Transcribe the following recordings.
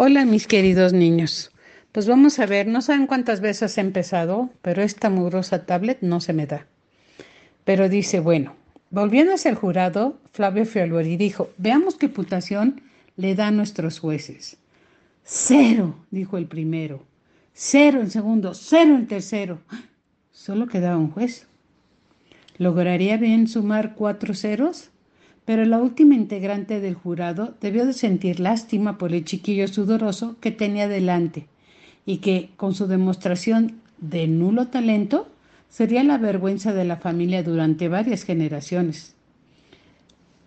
Hola mis queridos niños. Pues vamos a ver, no saben cuántas veces he empezado, pero esta mugrosa tablet no se me da. Pero dice, bueno, volviendo hacia el jurado, Flavio Fialori dijo, veamos qué putación le da a nuestros jueces. Cero, dijo el primero. Cero el segundo, cero el tercero. Solo quedaba un juez. ¿Lograría bien sumar cuatro ceros? Pero la última integrante del jurado debió de sentir lástima por el chiquillo sudoroso que tenía delante y que, con su demostración de nulo talento, sería la vergüenza de la familia durante varias generaciones.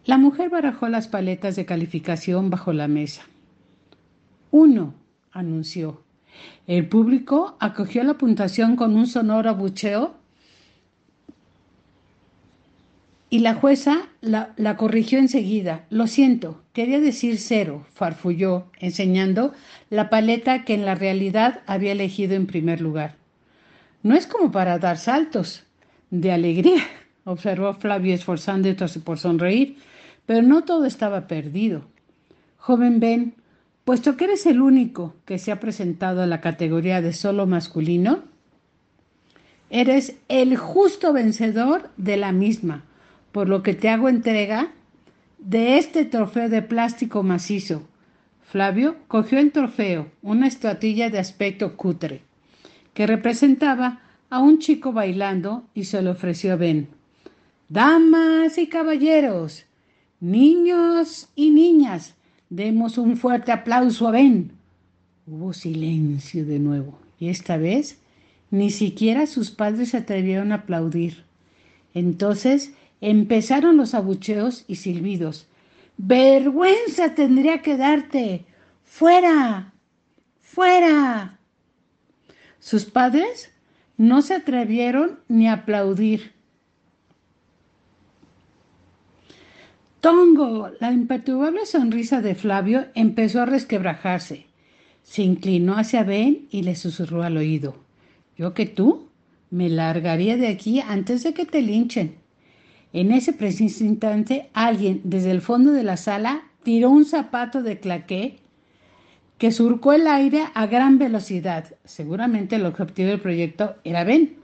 La mujer barajó las paletas de calificación bajo la mesa. Uno, anunció. El público acogió la puntuación con un sonoro abucheo Y la jueza la, la, corrigió enseguida. Lo siento, quería decir cero, farfulló, enseñando la paleta que en la realidad había elegido en primer lugar. No es como para dar saltos. De alegría, observó Flavio esforzándose por sonreír, pero no todo estaba perdido. Joven Ben, puesto que eres el único que se ha presentado a la categoría de solo masculino, eres el justo vencedor de la misma por lo que te hago entrega de este trofeo de plástico macizo. Flavio cogió el trofeo, una estatuilla de aspecto cutre, que representaba a un chico bailando y se lo ofreció a Ben. Damas y caballeros, niños y niñas, demos un fuerte aplauso a Ben. Hubo silencio de nuevo, y esta vez ni siquiera sus padres se atrevieron a aplaudir. Entonces Empezaron los abucheos y silbidos. Vergüenza tendría que darte. Fuera. Fuera. Sus padres no se atrevieron ni a aplaudir. Tongo, la imperturbable sonrisa de Flavio empezó a resquebrajarse. Se inclinó hacia Ben y le susurró al oído. Yo que tú me largaría de aquí antes de que te linchen. En ese preciso instante, alguien desde el fondo de la sala tiró un zapato de claqué que surcó el aire a gran velocidad. Seguramente el objetivo del proyecto era Ben,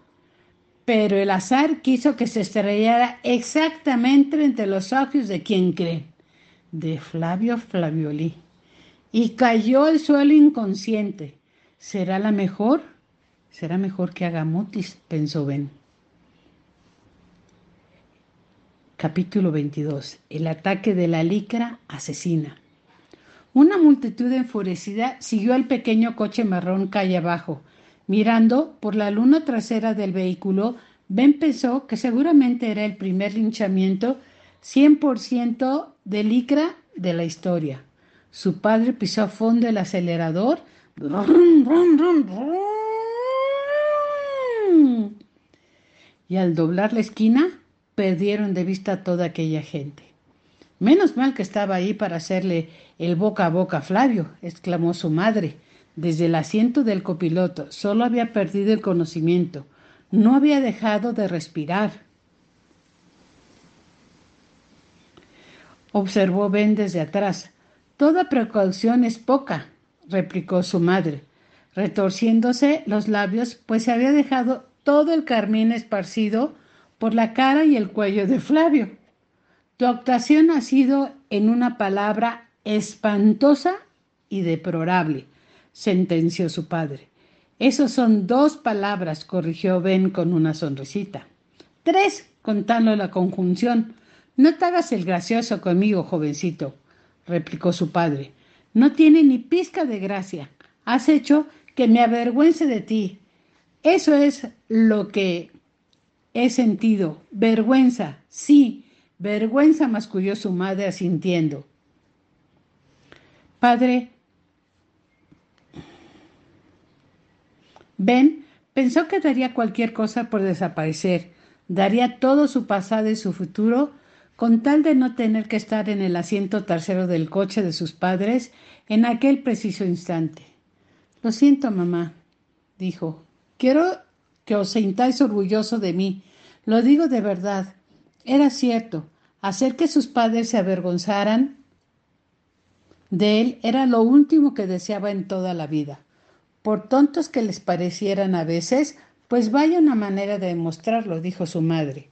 pero el azar quiso que se estrellara exactamente entre los ojos de quien cree, de Flavio Flavioli, y cayó al suelo inconsciente. ¿Será la mejor? Será mejor que haga mutis, pensó Ben. Capítulo 22. El ataque de la licra asesina. Una multitud enfurecida siguió al pequeño coche marrón calle abajo. Mirando por la luna trasera del vehículo, Ben pensó que seguramente era el primer linchamiento 100% de licra de la historia. Su padre pisó a fondo el acelerador. Y al doblar la esquina, perdieron de vista toda aquella gente. Menos mal que estaba ahí para hacerle el boca a boca a Flavio, exclamó su madre. Desde el asiento del copiloto solo había perdido el conocimiento, no había dejado de respirar. Observó Ben desde atrás. Toda precaución es poca, replicó su madre, retorciéndose los labios, pues se había dejado todo el carmín esparcido por la cara y el cuello de Flavio. Tu actuación ha sido, en una palabra, espantosa y deplorable, sentenció su padre. Esos son dos palabras, corrigió Ben con una sonrisita. Tres, contando la conjunción. No te hagas el gracioso conmigo, jovencito, replicó su padre. No tiene ni pizca de gracia. Has hecho que me avergüence de ti. Eso es lo que He sentido vergüenza, sí, vergüenza, masculló su madre asintiendo. Padre, Ben pensó que daría cualquier cosa por desaparecer, daría todo su pasado y su futuro con tal de no tener que estar en el asiento trasero del coche de sus padres en aquel preciso instante. Lo siento, mamá, dijo. Quiero que os sintáis orgulloso de mí. Lo digo de verdad. Era cierto. Hacer que sus padres se avergonzaran de él era lo último que deseaba en toda la vida. Por tontos que les parecieran a veces, pues vaya una manera de demostrarlo, dijo su madre.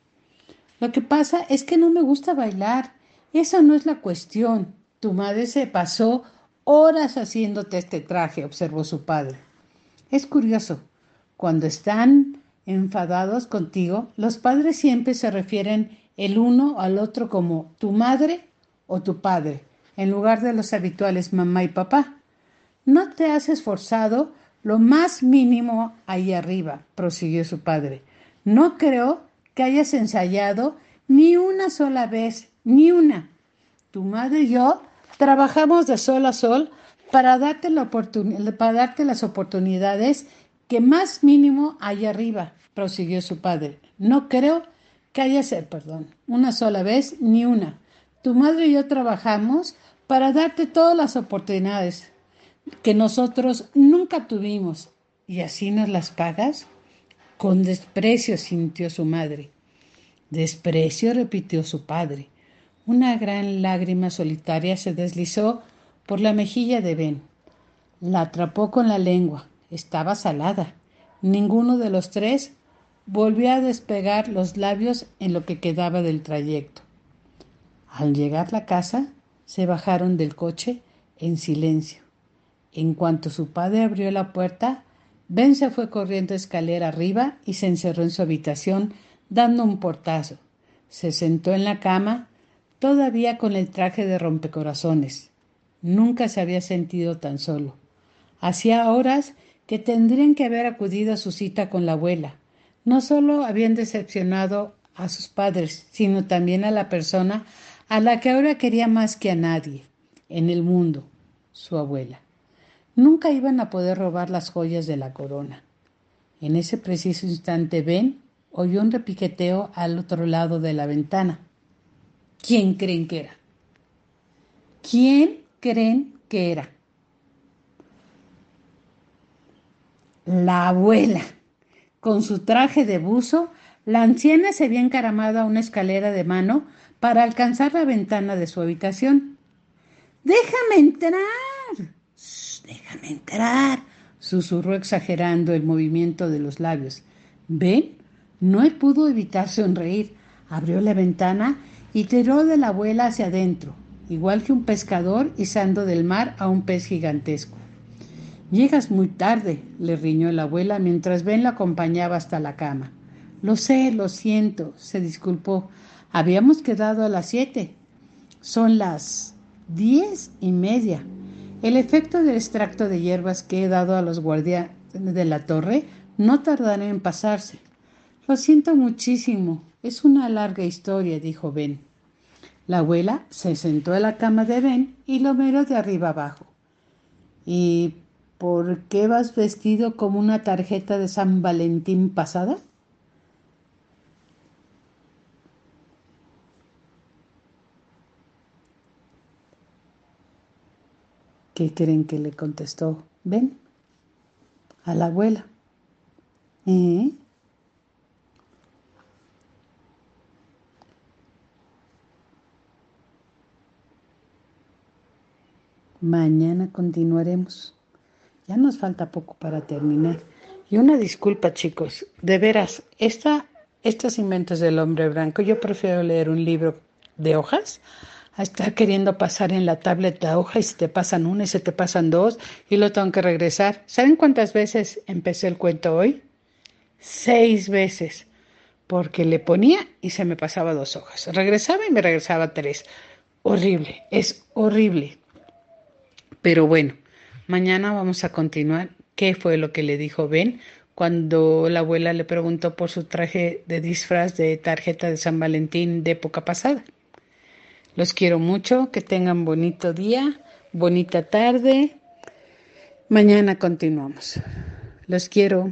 Lo que pasa es que no me gusta bailar. Eso no es la cuestión. Tu madre se pasó horas haciéndote este traje, observó su padre. Es curioso. Cuando están enfadados contigo, los padres siempre se refieren el uno al otro como tu madre o tu padre, en lugar de los habituales mamá y papá. No te has esforzado lo más mínimo ahí arriba, prosiguió su padre. No creo que hayas ensayado ni una sola vez, ni una. Tu madre y yo trabajamos de sol a sol para darte, la para darte las oportunidades que más mínimo hay arriba, prosiguió su padre. No creo que haya ser, perdón, una sola vez ni una. Tu madre y yo trabajamos para darte todas las oportunidades que nosotros nunca tuvimos. ¿Y así nos las pagas? Con desprecio sintió su madre. Desprecio, repitió su padre. Una gran lágrima solitaria se deslizó por la mejilla de Ben. La atrapó con la lengua. Estaba salada. Ninguno de los tres volvió a despegar los labios en lo que quedaba del trayecto. Al llegar a la casa, se bajaron del coche en silencio. En cuanto su padre abrió la puerta, Ben se fue corriendo escalera arriba y se encerró en su habitación dando un portazo. Se sentó en la cama, todavía con el traje de rompecorazones. Nunca se había sentido tan solo. Hacía horas que tendrían que haber acudido a su cita con la abuela. No solo habían decepcionado a sus padres, sino también a la persona a la que ahora quería más que a nadie en el mundo, su abuela. Nunca iban a poder robar las joyas de la corona. En ese preciso instante Ben oyó un repiqueteo al otro lado de la ventana. ¿Quién creen que era? ¿Quién creen que era? La abuela. Con su traje de buzo, la anciana se había encaramado a una escalera de mano para alcanzar la ventana de su habitación. Déjame entrar. déjame entrar, susurró exagerando el movimiento de los labios. ¿Ven? No pudo evitar sonreír. Abrió la ventana y tiró de la abuela hacia adentro, igual que un pescador izando del mar a un pez gigantesco. Llegas muy tarde, le riñó la abuela mientras Ben la acompañaba hasta la cama. Lo sé, lo siento, se disculpó. Habíamos quedado a las siete. Son las diez y media. El efecto del extracto de hierbas que he dado a los guardianes de la torre no tardará en pasarse. Lo siento muchísimo. Es una larga historia, dijo Ben. La abuela se sentó en la cama de Ben y lo miró de arriba abajo. ¿Y por qué vas vestido como una tarjeta de San Valentín pasada? ¿Qué creen que le contestó Ben? A la abuela. ¿Eh? Mañana continuaremos. Ya nos falta poco para terminar. Y una disculpa, chicos. De veras, esta, estos inventos del hombre blanco, yo prefiero leer un libro de hojas a estar queriendo pasar en la tablet la hoja y se te pasan una y se te pasan dos y lo tengo que regresar. ¿Saben cuántas veces empecé el cuento hoy? Seis veces. Porque le ponía y se me pasaba dos hojas. Regresaba y me regresaba tres. Horrible, es horrible. Pero bueno, mañana vamos a continuar. ¿Qué fue lo que le dijo Ben cuando la abuela le preguntó por su traje de disfraz de tarjeta de San Valentín de época pasada? Los quiero mucho, que tengan bonito día, bonita tarde. Mañana continuamos. Los quiero.